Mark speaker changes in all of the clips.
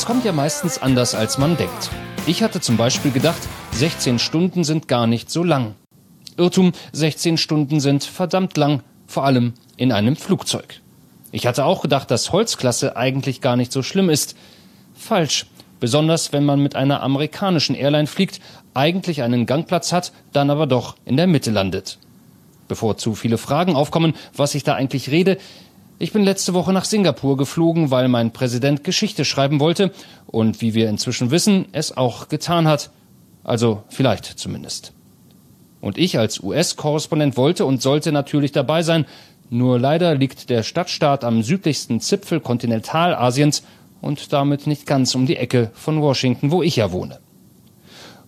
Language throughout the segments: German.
Speaker 1: Es kommt ja meistens anders, als man denkt. Ich hatte zum Beispiel gedacht, 16 Stunden sind gar nicht so lang. Irrtum, 16 Stunden sind verdammt lang, vor allem in einem Flugzeug. Ich hatte auch gedacht, dass Holzklasse eigentlich gar nicht so schlimm ist. Falsch. Besonders wenn man mit einer amerikanischen Airline fliegt, eigentlich einen Gangplatz hat, dann aber doch in der Mitte landet. Bevor zu viele Fragen aufkommen, was ich da eigentlich rede, ich bin letzte Woche nach Singapur geflogen, weil mein Präsident Geschichte schreiben wollte und wie wir inzwischen wissen, es auch getan hat. Also vielleicht zumindest. Und ich als US-Korrespondent wollte und sollte natürlich dabei sein, nur leider liegt der Stadtstaat am südlichsten Zipfel Kontinentalasiens und damit nicht ganz um die Ecke von Washington, wo ich ja wohne.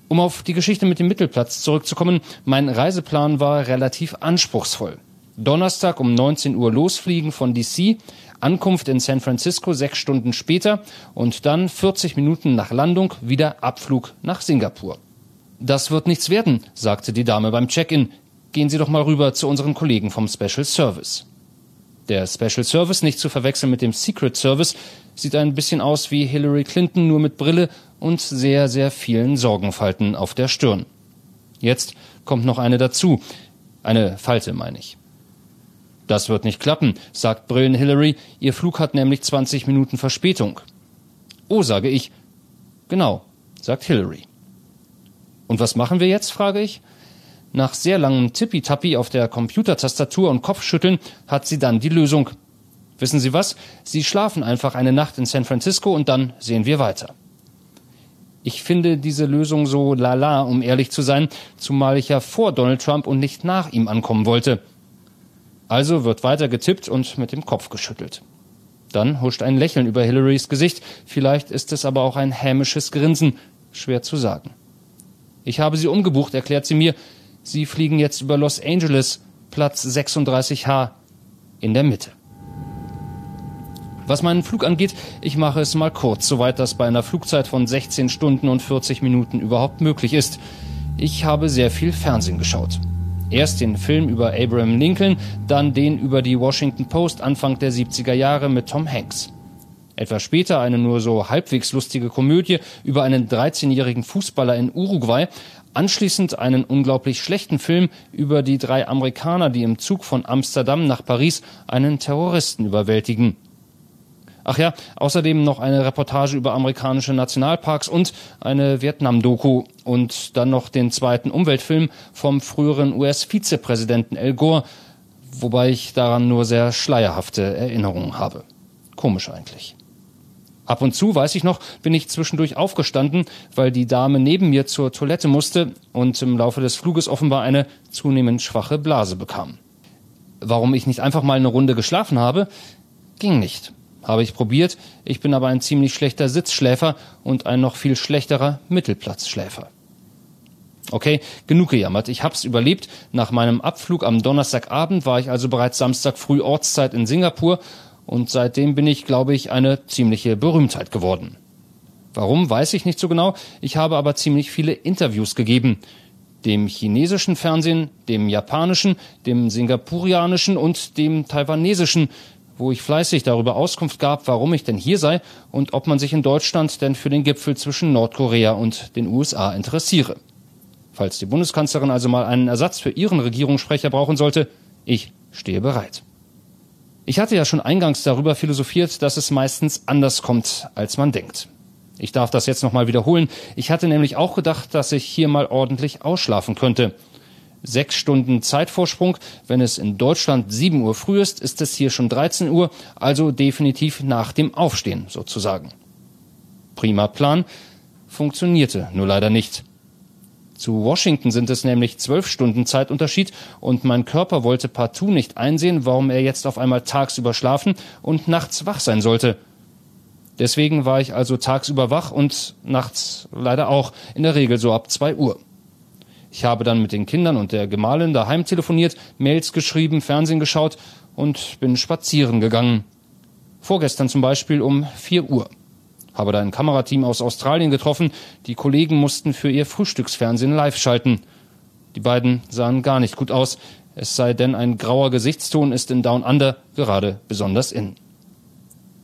Speaker 1: Um auf die Geschichte mit dem Mittelplatz zurückzukommen, mein Reiseplan war relativ anspruchsvoll. Donnerstag um 19 Uhr losfliegen von DC, Ankunft in San Francisco sechs Stunden später und dann 40 Minuten nach Landung wieder Abflug nach Singapur. Das wird nichts werden, sagte die Dame beim Check-in. Gehen Sie doch mal rüber zu unseren Kollegen vom Special Service. Der Special Service, nicht zu verwechseln mit dem Secret Service, sieht ein bisschen aus wie Hillary Clinton, nur mit Brille und sehr, sehr vielen Sorgenfalten auf der Stirn. Jetzt kommt noch eine dazu. Eine Falte, meine ich. Das wird nicht klappen, sagt Brillen Hillary. Ihr Flug hat nämlich 20 Minuten Verspätung. Oh, sage ich. Genau, sagt Hillary. Und was machen wir jetzt, frage ich. Nach sehr langem Tippitappi auf der Computertastatur und Kopfschütteln hat sie dann die Lösung. Wissen Sie was? Sie schlafen einfach eine Nacht in San Francisco und dann sehen wir weiter. Ich finde diese Lösung so lala, um ehrlich zu sein, zumal ich ja vor Donald Trump und nicht nach ihm ankommen wollte. Also wird weiter getippt und mit dem Kopf geschüttelt. Dann huscht ein Lächeln über Hillarys Gesicht, vielleicht ist es aber auch ein hämisches Grinsen, schwer zu sagen. Ich habe sie umgebucht, erklärt sie mir. Sie fliegen jetzt über Los Angeles, Platz 36H, in der Mitte. Was meinen Flug angeht, ich mache es mal kurz, soweit das bei einer Flugzeit von 16 Stunden und 40 Minuten überhaupt möglich ist. Ich habe sehr viel Fernsehen geschaut. Erst den Film über Abraham Lincoln, dann den über die Washington Post Anfang der 70er Jahre mit Tom Hanks. Etwas später eine nur so halbwegs lustige Komödie über einen 13-jährigen Fußballer in Uruguay, anschließend einen unglaublich schlechten Film über die drei Amerikaner, die im Zug von Amsterdam nach Paris einen Terroristen überwältigen. Ach ja, außerdem noch eine Reportage über amerikanische Nationalparks und eine Vietnam-Doku und dann noch den zweiten Umweltfilm vom früheren US-Vizepräsidenten Al Gore, wobei ich daran nur sehr schleierhafte Erinnerungen habe. Komisch eigentlich. Ab und zu, weiß ich noch, bin ich zwischendurch aufgestanden, weil die Dame neben mir zur Toilette musste und im Laufe des Fluges offenbar eine zunehmend schwache Blase bekam. Warum ich nicht einfach mal eine Runde geschlafen habe, ging nicht. Habe ich probiert, ich bin aber ein ziemlich schlechter Sitzschläfer und ein noch viel schlechterer Mittelplatzschläfer. Okay, genug gejammert. Ich hab's überlebt. Nach meinem Abflug am Donnerstagabend war ich also bereits Samstag früh Ortszeit in Singapur und seitdem bin ich, glaube ich, eine ziemliche Berühmtheit geworden. Warum, weiß ich nicht so genau. Ich habe aber ziemlich viele Interviews gegeben. Dem chinesischen Fernsehen, dem japanischen, dem singapurianischen und dem taiwanesischen, wo ich fleißig darüber Auskunft gab, warum ich denn hier sei und ob man sich in Deutschland denn für den Gipfel zwischen Nordkorea und den USA interessiere. Falls die Bundeskanzlerin also mal einen Ersatz für ihren Regierungssprecher brauchen sollte, ich stehe bereit. Ich hatte ja schon eingangs darüber philosophiert, dass es meistens anders kommt, als man denkt. Ich darf das jetzt nochmal wiederholen. Ich hatte nämlich auch gedacht, dass ich hier mal ordentlich ausschlafen könnte. Sechs Stunden Zeitvorsprung. Wenn es in Deutschland 7 Uhr früh ist, ist es hier schon 13 Uhr, also definitiv nach dem Aufstehen sozusagen. Prima Plan, funktionierte nur leider nicht. Zu Washington sind es nämlich zwölf Stunden Zeitunterschied und mein Körper wollte partout nicht einsehen, warum er jetzt auf einmal tagsüber schlafen und nachts wach sein sollte. Deswegen war ich also tagsüber wach und nachts leider auch, in der Regel so ab zwei Uhr. Ich habe dann mit den Kindern und der Gemahlin daheim telefoniert, Mails geschrieben, Fernsehen geschaut und bin spazieren gegangen. Vorgestern zum Beispiel um vier Uhr. Habe da ein Kamerateam aus Australien getroffen. Die Kollegen mussten für ihr Frühstücksfernsehen live schalten. Die beiden sahen gar nicht gut aus. Es sei denn, ein grauer Gesichtston ist in Down Under gerade besonders in.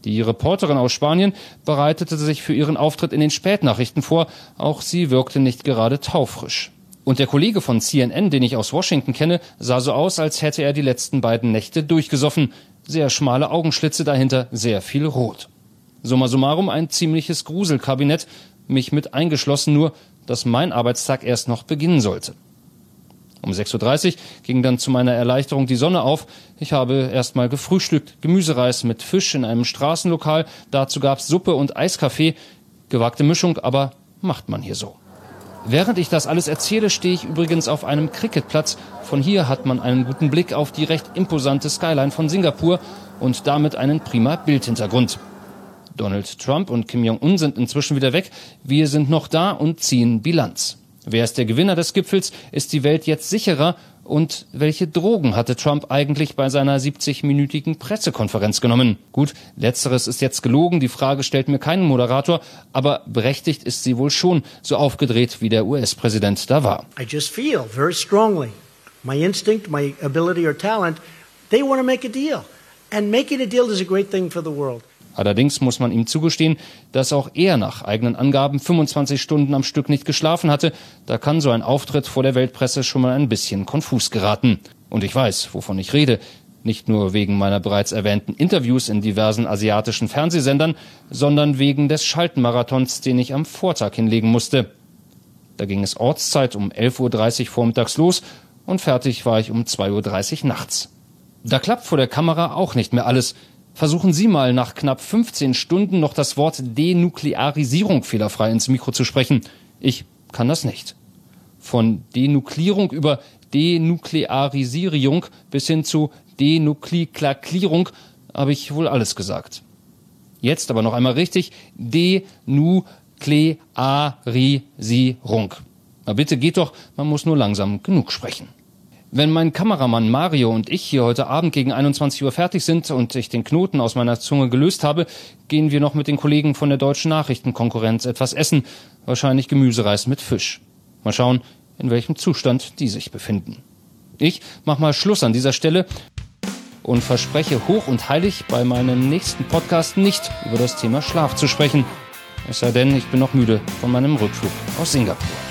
Speaker 1: Die Reporterin aus Spanien bereitete sich für ihren Auftritt in den Spätnachrichten vor. Auch sie wirkte nicht gerade taufrisch. Und der Kollege von CNN, den ich aus Washington kenne, sah so aus, als hätte er die letzten beiden Nächte durchgesoffen. Sehr schmale Augenschlitze dahinter, sehr viel Rot. Summa summarum ein ziemliches Gruselkabinett, mich mit eingeschlossen nur, dass mein Arbeitstag erst noch beginnen sollte. Um 6.30 Uhr ging dann zu meiner Erleichterung die Sonne auf. Ich habe erstmal gefrühstückt, Gemüsereis mit Fisch in einem Straßenlokal. Dazu gab's Suppe und Eiskaffee. Gewagte Mischung, aber macht man hier so. Während ich das alles erzähle, stehe ich übrigens auf einem Cricketplatz. Von hier hat man einen guten Blick auf die recht imposante Skyline von Singapur und damit einen prima Bildhintergrund. Donald Trump und Kim Jong-un sind inzwischen wieder weg. Wir sind noch da und ziehen Bilanz. Wer ist der Gewinner des Gipfels? Ist die Welt jetzt sicherer? Und welche Drogen hatte Trump eigentlich bei seiner 70-minütigen Pressekonferenz genommen? Gut, letzteres ist jetzt gelogen, die Frage stellt mir keinen Moderator, aber berechtigt ist sie wohl schon, so aufgedreht wie der US-Präsident da war.
Speaker 2: I just feel very strongly, my instinct, my ability or talent, they want to make a deal. And making a deal is a great thing for the world.
Speaker 1: Allerdings muss man ihm zugestehen, dass auch er nach eigenen Angaben 25 Stunden am Stück nicht geschlafen hatte. Da kann so ein Auftritt vor der Weltpresse schon mal ein bisschen konfus geraten. Und ich weiß, wovon ich rede. Nicht nur wegen meiner bereits erwähnten Interviews in diversen asiatischen Fernsehsendern, sondern wegen des Schaltenmarathons, den ich am Vortag hinlegen musste. Da ging es Ortszeit um 11.30 Uhr vormittags los und fertig war ich um 2.30 Uhr nachts. Da klappt vor der Kamera auch nicht mehr alles. Versuchen Sie mal nach knapp 15 Stunden noch das Wort Denuklearisierung fehlerfrei ins Mikro zu sprechen. Ich kann das nicht. Von Denuklierung über Denuklearisierung bis hin zu Denukleklierung habe ich wohl alles gesagt. Jetzt aber noch einmal richtig. Denuklearisierung. Na bitte geht doch, man muss nur langsam genug sprechen. Wenn mein Kameramann Mario und ich hier heute Abend gegen 21 Uhr fertig sind und ich den Knoten aus meiner Zunge gelöst habe, gehen wir noch mit den Kollegen von der deutschen Nachrichtenkonkurrenz etwas essen, wahrscheinlich Gemüsereis mit Fisch. Mal schauen, in welchem Zustand die sich befinden. Ich mach mal Schluss an dieser Stelle und verspreche hoch und heilig bei meinem nächsten Podcast nicht über das Thema Schlaf zu sprechen. Es sei denn, ich bin noch müde von meinem Rückflug aus Singapur.